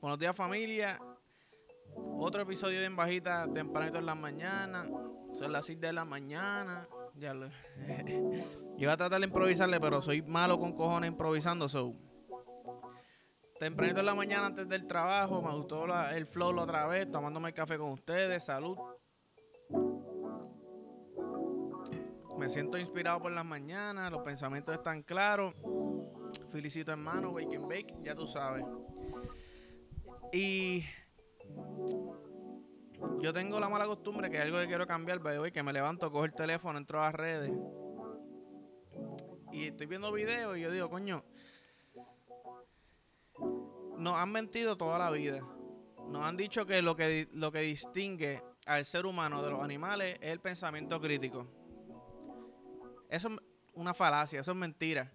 Buenos días familia. Otro episodio de En Bajita tempranito en la mañana. Son las 6 de la mañana. Ya lo... Yo iba a tratar de improvisarle, pero soy malo con cojones improvisando. So. Tempranito en la mañana antes del trabajo. Me gustó el flow la otra vez. Tomándome el café con ustedes. Salud. Me siento inspirado por las mañanas. Los pensamientos están claros. Felicito hermano. Wake and bake. Ya tú sabes. Y yo tengo la mala costumbre, que algo que quiero cambiar, hoy que me levanto, cojo el teléfono, entro a las redes y estoy viendo videos y yo digo, coño, nos han mentido toda la vida. Nos han dicho que lo que, lo que distingue al ser humano de los animales es el pensamiento crítico. Eso es una falacia, eso es mentira.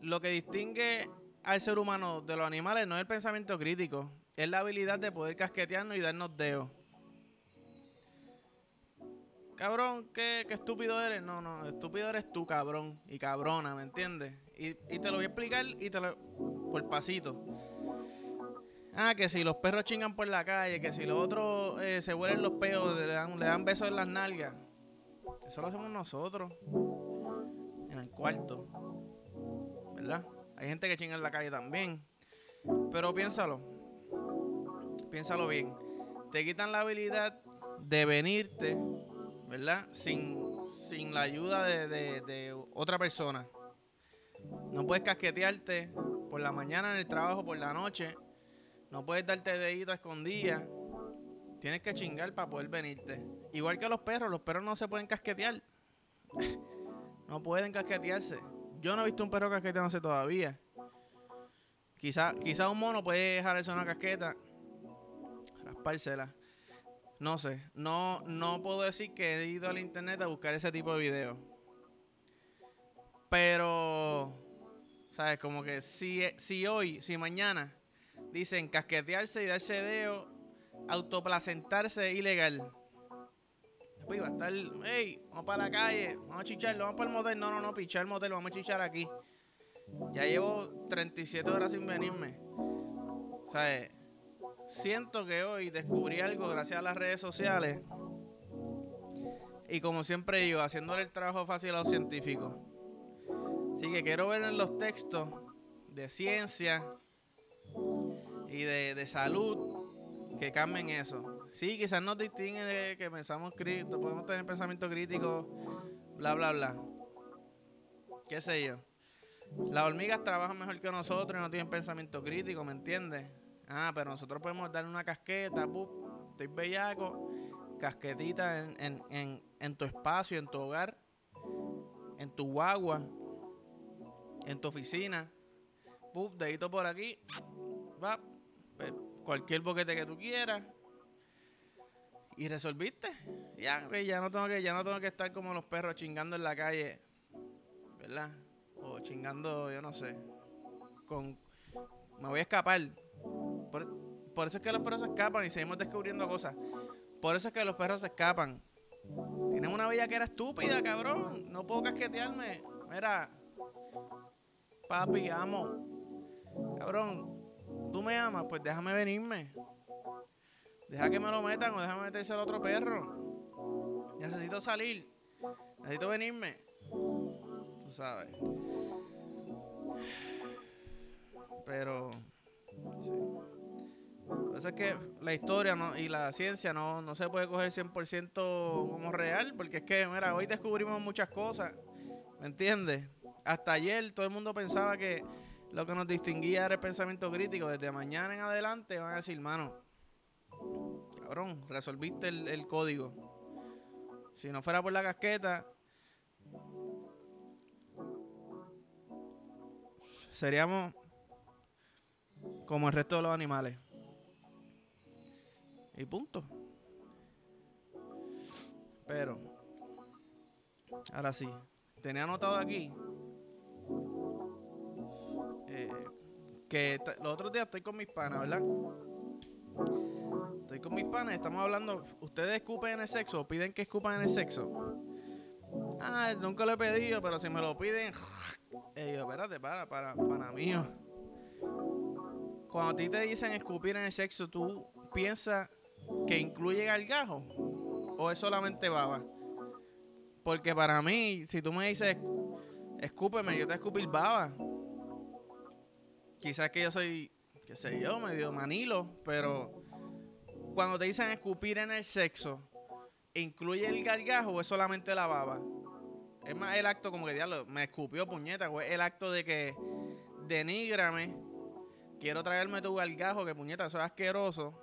Lo que distingue al ser humano de los animales no es el pensamiento crítico, es la habilidad de poder casquetearnos y darnos dedos. Cabrón, ¿qué, estúpido eres. No, no, estúpido eres tú, cabrón. Y cabrona, ¿me entiendes? Y, te lo voy a explicar y te lo. por pasito. Ah, que si los perros chingan por la calle, que si los otros eh, se huelen los peos, le dan, le dan besos en las nalgas. Eso lo hacemos nosotros. En el cuarto. ¿Verdad? Hay gente que chinga en la calle también. Pero piénsalo. Piénsalo bien. Te quitan la habilidad de venirte, ¿verdad? Sin, sin la ayuda de, otra persona. No puedes casquetearte por la mañana en el trabajo, por la noche. No puedes darte dedito a escondida. Tienes que chingar para poder venirte. Igual que los perros, los perros no se pueden casquetear. no pueden casquetearse. Yo no he visto un perro casqueteándose todavía. Quizá, quizá un mono puede dejarse una casqueta, raspársela. No sé, no, no puedo decir que he ido al internet a buscar ese tipo de videos. Pero, ¿sabes? Como que si, si hoy, si mañana dicen casquetearse y darse dedo, autoplacentarse ilegal pues iba a estar, hey, vamos para la calle, vamos a chicharlo, vamos para el motel. No, no, no, pichar el motel, vamos a chichar aquí. Ya llevo 37 horas sin venirme. O sea, siento que hoy descubrí algo gracias a las redes sociales. Y como siempre digo, haciéndole el trabajo fácil a los científicos. Así que quiero ver en los textos de ciencia y de, de salud que cambien eso. Sí, quizás nos distingue de que pensamos crítico, podemos tener pensamiento crítico, bla, bla, bla. ¿Qué sé yo? Las hormigas trabajan mejor que nosotros y no tienen pensamiento crítico, ¿me entiendes? Ah, pero nosotros podemos darle una casqueta, pup, estoy bellaco, casquetita en, en, en, tu espacio, en tu hogar, en tu guagua, en tu oficina, pup, dedito por aquí, va, pues, cualquier boquete que tú quieras, y resolviste. Ya, ya no tengo que, ya no tengo que estar como los perros chingando en la calle, ¿verdad? O chingando, yo no sé. Con me voy a escapar. Por, eso es que los perros se escapan y seguimos descubriendo cosas. Por eso es que los perros se escapan. Tienen una bella que era estúpida, cabrón. No puedo casquetearme. Mira, papi, amo. Cabrón, tú me amas, pues déjame venirme. Deja que me lo metan o déjame meterse al otro perro. Necesito salir. Necesito venirme. Tú sabes. Pero. Sí. Eso es que la historia y la ciencia no, no se puede coger 100% como real, porque es que, mira, hoy descubrimos muchas cosas, ¿me entiendes? Hasta ayer todo el mundo pensaba que lo que nos distinguía era el pensamiento crítico. Desde mañana en adelante van a decir, mano, cabrón, resolviste el, código. Si no fuera por la casqueta, seríamos como el resto de los animales. Y punto. Pero, ahora sí, tenía anotado aquí eh, que los otros días estoy con mis panas, ¿verdad? Estoy con mis panes, estamos hablando. ¿Ustedes escupen en el sexo piden que escupan en el sexo? Ah, nunca lo he pedido, pero si me lo piden. Eh, yo, espérate, para, para, para mío. cuando a ti te dicen escupir en el sexo, ¿tú piensas que incluye gargajo? ¿O es solamente baba? Porque para mí, si tú me dices, escúpeme, yo te escupir baba. Quizás que yo soy, qué sé yo, medio manilo, pero cuando te dicen escupir en el sexo, ¿incluye el gargajo o es solamente la baba? Es más el acto como que diablo, me escupió puñeta, o es el acto de que denígrame, quiero traerme tu gargajo, que puñeta, eso es asqueroso.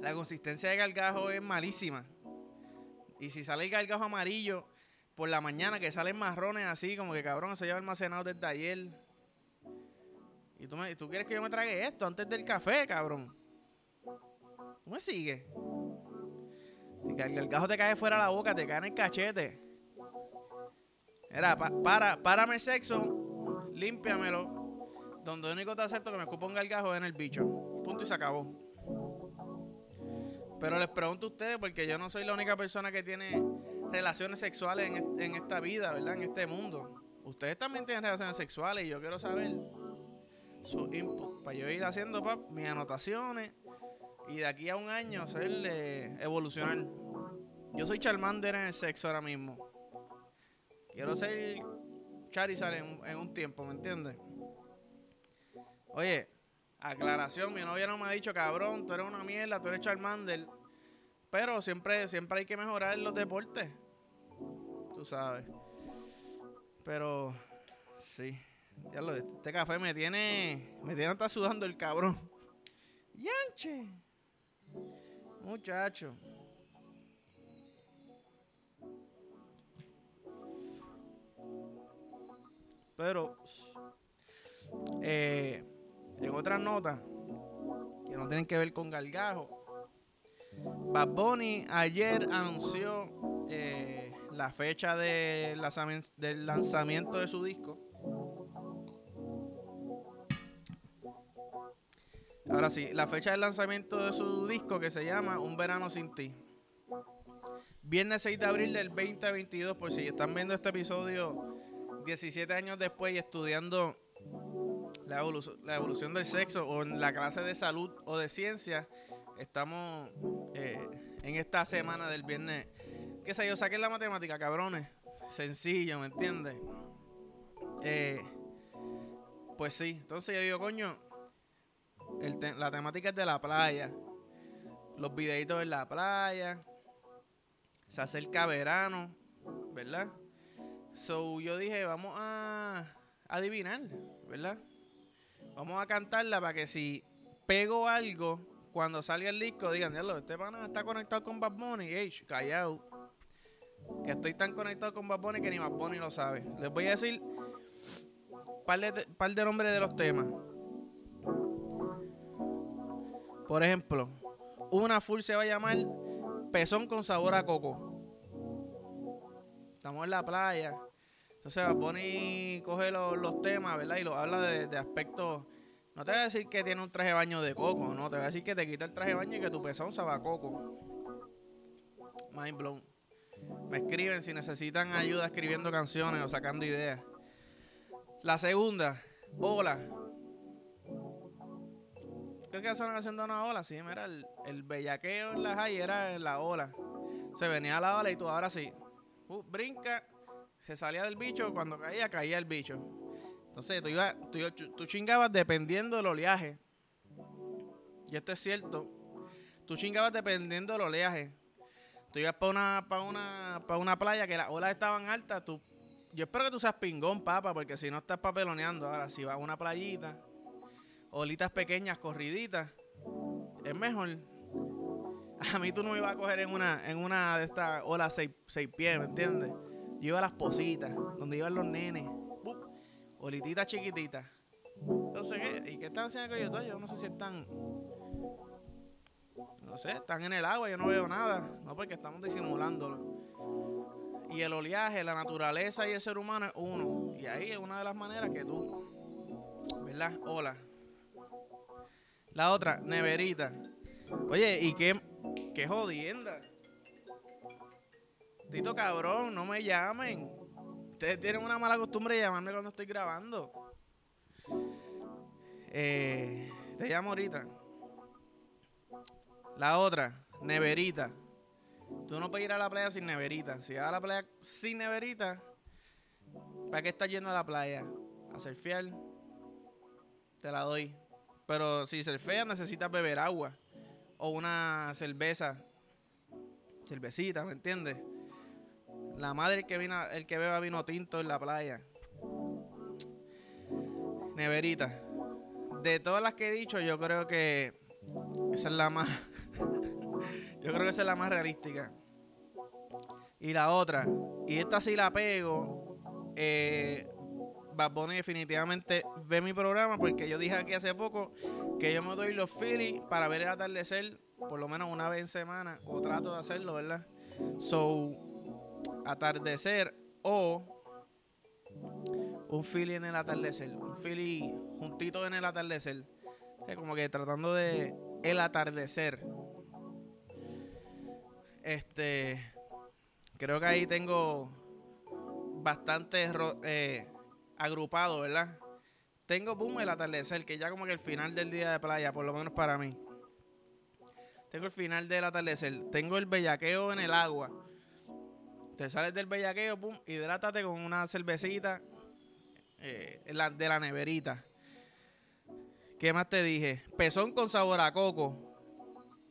La consistencia de gargajo es malísima. Y si sale el gargajo amarillo por la mañana, que salen marrones así, como que cabrón, se lleva almacenado desde ayer. Y tú, me, tú quieres que yo me trague esto antes del café, cabrón. ¿Tú me sigues? El gargajo te cae fuera de la boca, te cae en el cachete. Era, para, párame el sexo, límpiamelo. Donde único te acepto que me escupa un gargajo es en el bicho. Punto y se acabó. Pero les pregunto a ustedes, porque yo no soy la única persona que tiene relaciones sexuales en, esta vida, ¿verdad? En este mundo. Ustedes también tienen relaciones sexuales y yo quiero saber su input para yo ir haciendo mis anotaciones y de aquí a un año hacerle evolucionar. Yo soy Charmander en el sexo ahora mismo. Quiero ser Charizard en, un tiempo, ¿me entiendes? Oye, Aclaración, mi novia no me ha dicho, cabrón, tú eres una mierda, tú eres Charmander. Pero siempre, siempre hay que mejorar los deportes. Tú sabes. Pero, sí. Este café me tiene, me tiene hasta sudando el cabrón. Yanche. Muchacho. Pero, eh, en otras notas que no tienen que ver con Gargajo, Bad Bunny ayer anunció eh, la fecha de del lanzamiento de su disco. Ahora sí, la fecha del lanzamiento de su disco que se llama Un Verano Sin Ti. Viernes 6 de abril del 2022, por si están viendo este episodio 17 años después y estudiando la evolución, del sexo o en la clase de salud o de ciencia, estamos eh, en esta semana del viernes. ¿Qué sé yo? Saquen la matemática, cabrones. Sencillo, ¿me entiendes? Eh, pues sí, entonces yo digo, coño, la temática es de la playa. Los videitos en la playa. Se acerca verano, ¿verdad? So yo dije, vamos a adivinar, ¿verdad? Vamos a cantarla para que si pego algo, cuando salga el disco, digan, diablo, este pana está conectado con Bad Bunny. Ey, callao. Que estoy tan conectado con Bad Bunny que ni Bad Bunny lo sabe. Les voy a decir un de, par de nombres de los temas. Por ejemplo, una full se va a llamar Pezón con sabor a coco. Estamos en la playa. Entonces va a coge los, temas, ¿verdad? Y lo habla de, aspectos. No te voy a decir que tiene un traje de baño de coco, no. Te voy a decir que te quita el traje de baño y que tu pezón sabe a coco. Mind blown. Me escriben si necesitan ayuda escribiendo canciones o sacando ideas. La segunda, hola. ¿Crees que son haciendo una ola? Sí, mira, el, el bellaqueo en la high era en la ola. Se venía a la ola y tú ahora sí. Uh, brinca se salía del bicho, cuando caía, caía el bicho. Entonces tú, iba, tú, chingabas dependiendo del oleaje. Y esto es cierto. Tú chingabas dependiendo del oleaje. Tú ibas para una, para una, para una playa que las olas estaban altas. Tú, yo espero que tú seas pingón, papa, porque si no estás papeloneando. Ahora, si vas a una playita, olitas pequeñas, corriditas, es mejor. A mí tú no me ibas a coger en una, en una de estas olas seis, seis pies, ¿me entiendes? Yo iba a las positas, donde iban los nenes. Olititas chiquititas. Entonces, ¿qué? ¿y qué están haciendo con ellos? Yo no sé si están. No sé, están en el agua, yo no veo nada. No, porque estamos disimulándolo. Y el oleaje, la naturaleza y el ser humano es uno. Y ahí es una de las maneras que tú. ¿Verdad? Hola. La otra, neverita. Oye, ¿y qué, qué jodienda? Tito cabrón, no me llamen. Ustedes tienen una mala costumbre de llamarme cuando estoy grabando. Eh, Te llamo ahorita. La otra, neverita. Tú no puedes ir a la playa sin neverita. Si vas a la playa sin neverita, ¿para qué estás yendo a la playa? A surfear. Te la doy. Pero si surfeas necesitas beber agua. O una cerveza. Cervecita, ¿me entiendes? La madre que vino, el que beba vino tinto en la playa. Neverita. De todas las que he dicho, yo creo que esa es la más. yo creo que esa es la más realística. Y la otra, y esta sí la pego. Eh, Bad definitivamente ve mi programa porque yo dije aquí hace poco que yo me doy los Phillies para ver el atardecer por lo menos una vez en semana o trato de hacerlo, ¿verdad? So, atardecer o un Philly en el atardecer, un Philly juntito en el atardecer, como que tratando de el atardecer. Este, creo que ahí tengo bastante eh, agrupado, ¿verdad? Tengo boom el atardecer, que ya como que el final del día de playa, por lo menos para mí. Tengo el final del atardecer. Tengo el bellaqueo en el agua. Te sales del bellaqueo, pum, hidrátate con una cervecita eh, de la neverita. ¿Qué más te dije? Pezón con sabor a coco.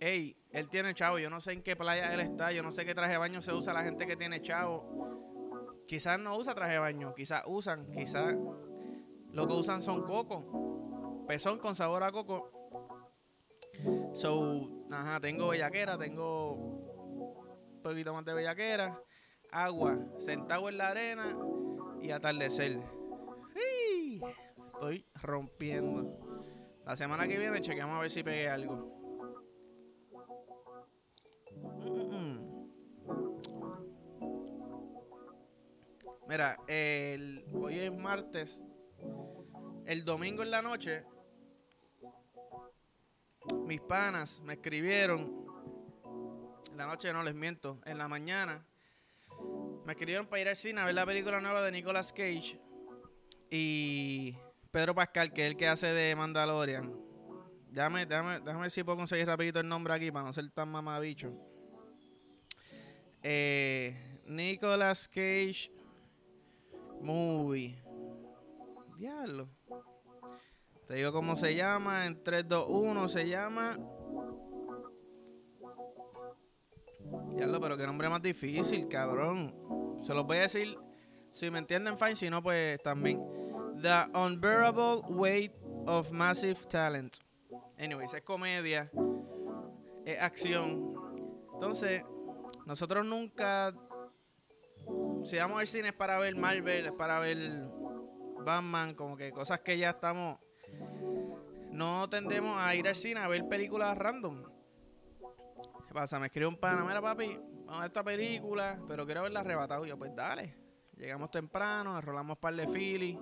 Ey, él tiene chavo. Yo no sé en qué playa él está. Yo no sé qué traje de baño se usa la gente que tiene chavo. Quizás no usa traje de baño. Quizás usan. Quizás lo que usan son coco. Pezón con sabor a coco. So, ajá, tengo bellaquera. Tengo un poquito más de bellaquera. Agua. Sentado en la arena. Y atardecer. Estoy rompiendo. La semana que viene chequeamos a ver si pegué algo. Mira, el, hoy es martes. El domingo en la noche, mis panas me escribieron. En la noche no les miento. En la mañana me escribieron para ir al cine a ver la película nueva de Nicolas Cage. Y Pedro Pascal, que es el que hace de Mandalorian. Déjame, déjame, déjame ver si puedo conseguir rapidito el nombre aquí para no ser tan mamabicho. Eh, Nicolas Cage Movie. Diablo. Te digo cómo se llama. En 3, 2, 1 se llama. Diablo, pero qué nombre más difícil, cabrón. Se los voy a decir. Si me entienden, fine. Si no, pues también. The Unbearable Weight of Massive Talent. Anyways, es comedia. Es acción. Entonces, nosotros nunca si vamos al cine es para ver Marvel, es para ver Batman, como que cosas que ya estamos. No tendemos a ir al cine a ver películas random. ¿Qué pasa? Me escribe un pana, mira papi, vamos a esta película, pero quiero verla arrebatado. Yo, pues dale. Llegamos temprano, rolamos un par de Philly.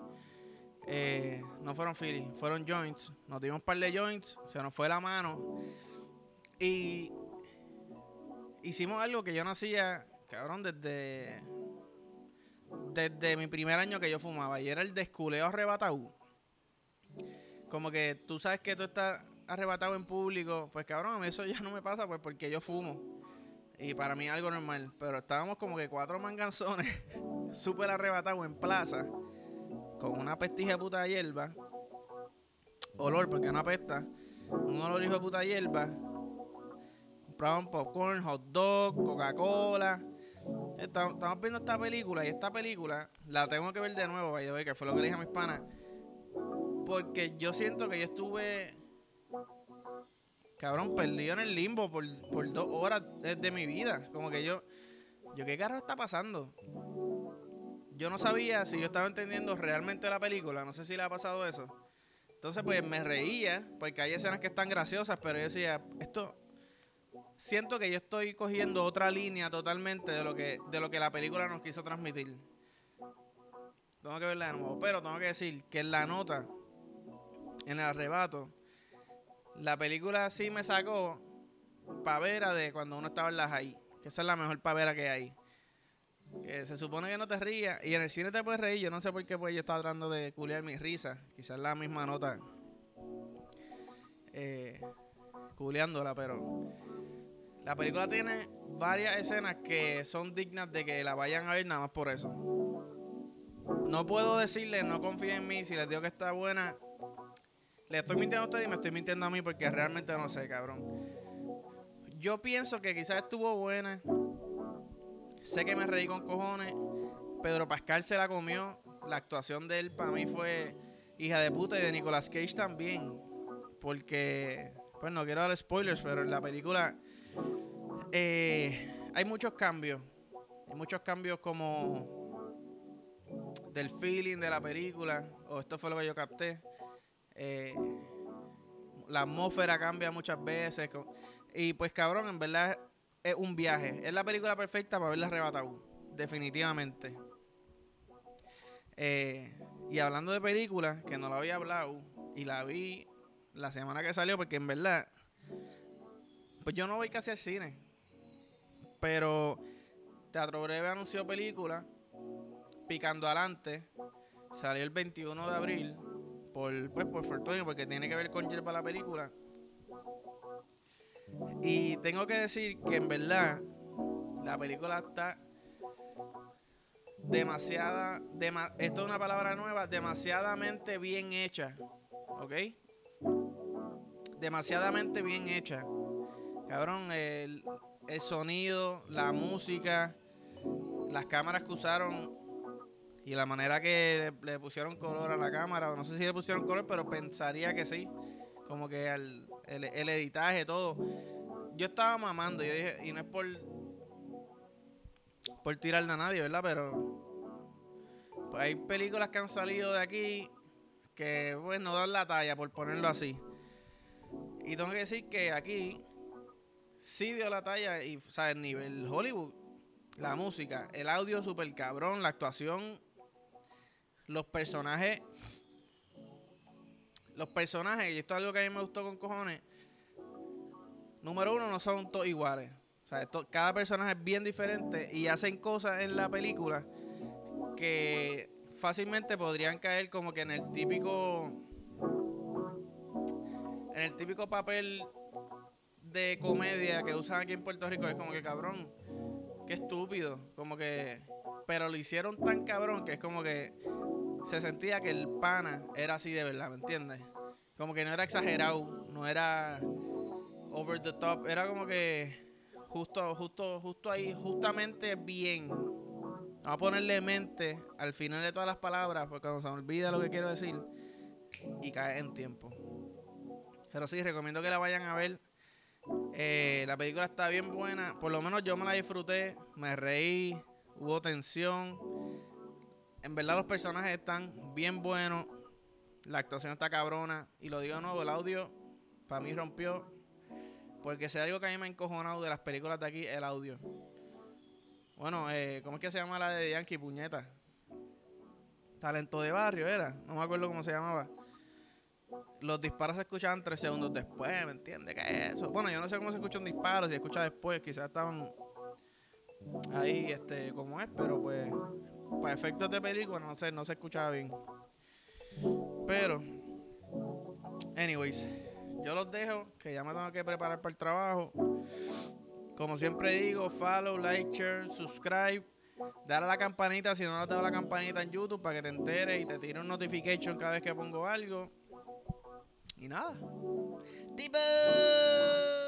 Eh, no fueron Philly, fueron joints. Nos dimos un par de joints, se nos fue la mano. Y hicimos algo que yo no hacía, cabrón, desde desde mi primer año que yo fumaba y era el desculeo arrebatado. Como que tú sabes que tú estás arrebatado en público, pues cabrón, eso ya no me pasa pues porque yo fumo. Y para mí algo normal. Pero estábamos como que cuatro manganzones, súper arrebatados en plaza, con una pestija de puta hierba. Olor, porque no apesta. Un olor hijo de puta hierba. Compraban popcorn, hot dog, Coca-Cola Estamos viendo esta película y esta película la tengo que ver de nuevo, vaya, que fue lo que le dije a mis panas. Porque yo siento que yo estuve, cabrón, perdido en el limbo por, dos horas de, mi vida. Como que yo, yo, ¿qué carro está pasando? Yo no sabía si yo estaba entendiendo realmente la película, no sé si le ha pasado eso. Entonces, pues me reía, porque hay escenas que están graciosas, pero yo decía, esto, siento que yo estoy cogiendo otra línea totalmente de lo que, de lo que la película nos quiso transmitir. Tengo que verla de nuevo. Pero tengo que decir que en la nota, en el arrebato, la película sí me sacó pavera de cuando uno estaba en la high. Que esa es la mejor pavera que hay. Que se supone que no te rías. Y en el cine te puedes reír. Yo no sé por qué pues yo estaba tratando de culiar mi risa. Quizás la misma nota. eh, culeándola, pero la película tiene varias escenas que son dignas de que la vayan a ver nada más por eso. No puedo decirles, no confíen en mí, si les digo que está buena, le estoy mintiendo a ustedes y me estoy mintiendo a mí porque realmente no sé, cabrón. Yo pienso que quizás estuvo buena. Sé que me reí con cojones. Pedro Pascal se la comió. La actuación de él para mí fue hija de puta y de Nicolas Cage también. Porque, pues no quiero dar spoilers, pero en la película eh, hay muchos cambios. Hay muchos cambios como del feeling de la película. O esto fue lo que yo capté. Eh, la atmósfera cambia muchas veces. Y pues cabrón, en verdad es un viaje. Es la película perfecta para verla arrebatado. Definitivamente. Eh, y hablando de películas, que no la había hablado, y la vi la semana que salió, porque en verdad, pues yo no voy casi al cine. Pero Teatro Breve anunció película, Picando Adelante, salió el 21 de abril, por, pues por fortuna, porque tiene que ver con Yerba la película. Y tengo que decir que en verdad la película está demasiada, esto es una palabra nueva, demasiadamente bien hecha, ¿ok? Demasiadamente bien hecha. Cabrón, el, el sonido, la música, las cámaras que usaron y la manera que le, pusieron color a la cámara, no sé si le pusieron color, pero pensaría que sí. Como que el, el editaje, todo. Yo estaba mamando, yo dije, y no es por por tirarle a nadie, ¿verdad? Pero pues hay películas que han salido de aquí que, bueno, dan la talla, por ponerlo así. Y tengo que decir que aquí sí dio la talla y, ¿sabes? El nivel Hollywood, la música, el audio super cabrón, la actuación, los personajes. Los personajes, y esto es algo que a mí me gustó con cojones. Número uno, no son todos iguales. O sea, cada personaje es bien diferente y hacen cosas en la película que fácilmente podrían caer como que en el típico en el típico papel de comedia que usan aquí en Puerto Rico es como que cabrón qué estúpido como que pero lo hicieron tan cabrón que es como que se sentía que el pana era así de verdad ¿me entiendes? como que no era exagerado no era over the top era como que Justo, justo, justo ahí, justamente bien. Vamos a ponerle mente al final de todas las palabras, porque cuando se me olvida lo que quiero decir, y cae en tiempo. Pero sí, recomiendo que la vayan a ver. Eh, la película está bien buena. Por lo menos yo me la disfruté. Me reí. Hubo tensión. En verdad los personajes están bien buenos. La actuación está cabrona. Y lo digo de nuevo, el audio para mí rompió porque si algo que a mí me ha encojonado de las películas de aquí, el audio. Bueno, eh, ¿cómo es que se llama la de Yankee, puñeta? Talento de barrio era, no me acuerdo cómo se llamaba. Los disparos se escuchaban tres segundos después, ¿me entiendes? ¿Qué es eso? Bueno, yo no sé cómo se escucha un disparo, si escucha después, quizás estaban ahí, este, como es, pero pues, para efectos de película, no sé, no se escuchaba bien. Pero, anyways, yo los dejo, que ya me tengo que preparar para el trabajo. Como siempre digo, follow, like, share, subscribe. Dale a la campanita si no le has la campanita en YouTube para que te enteres y te tire un notification cada vez que pongo algo. You know, ¡Tipo!